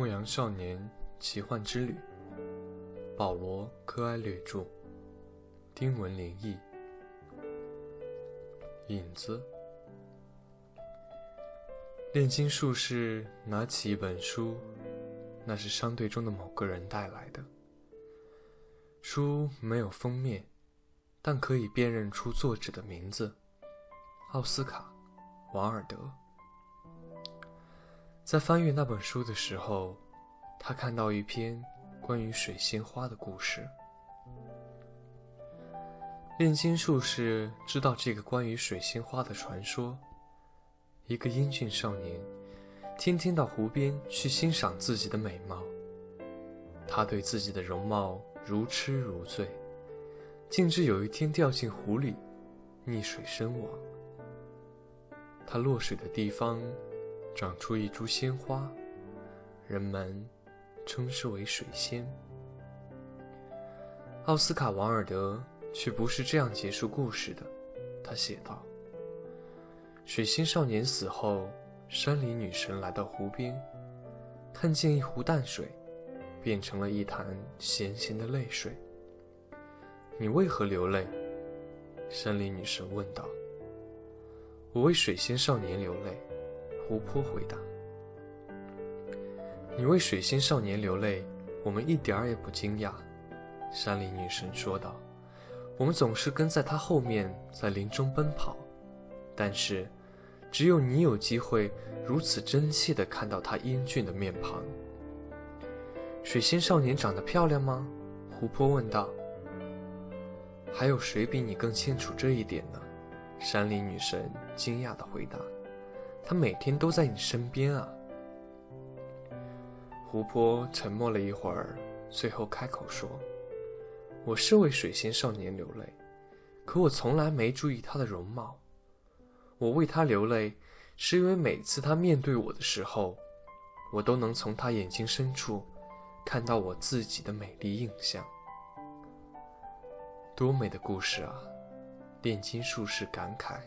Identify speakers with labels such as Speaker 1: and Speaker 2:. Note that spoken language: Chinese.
Speaker 1: 牧羊少年奇幻之旅，保罗·柯埃略著，丁文林译。影子。炼金术士拿起一本书，那是商队中的某个人带来的。书没有封面，但可以辨认出作者的名字——奥斯卡·王尔德。在翻阅那本书的时候，他看到一篇关于水仙花的故事。炼金术士知道这个关于水仙花的传说：一个英俊少年，天天到湖边去欣赏自己的美貌。他对自己的容貌如痴如醉，竟至有一天掉进湖里，溺水身亡。他落水的地方。长出一株鲜花，人们称之为水仙。奥斯卡·王尔德却不是这样结束故事的，他写道：“水仙少年死后，山里女神来到湖边，看见一湖淡水，变成了一潭咸咸的泪水。你为何流泪？”山里女神问道。“我为水仙少年流泪。”湖泊回答：“你为水仙少年流泪，我们一点儿也不惊讶。”山里女神说道：“我们总是跟在他后面，在林中奔跑，但是，只有你有机会如此真切地看到他英俊的面庞。”水仙少年长得漂亮吗？湖泊问道。“还有谁比你更清楚这一点呢？”山里女神惊讶地回答。他每天都在你身边啊。湖泊沉默了一会儿，最后开口说：“我是为水仙少年流泪，可我从来没注意他的容貌。我为他流泪，是因为每次他面对我的时候，我都能从他眼睛深处看到我自己的美丽印象。多美的故事啊！”炼金术士感慨。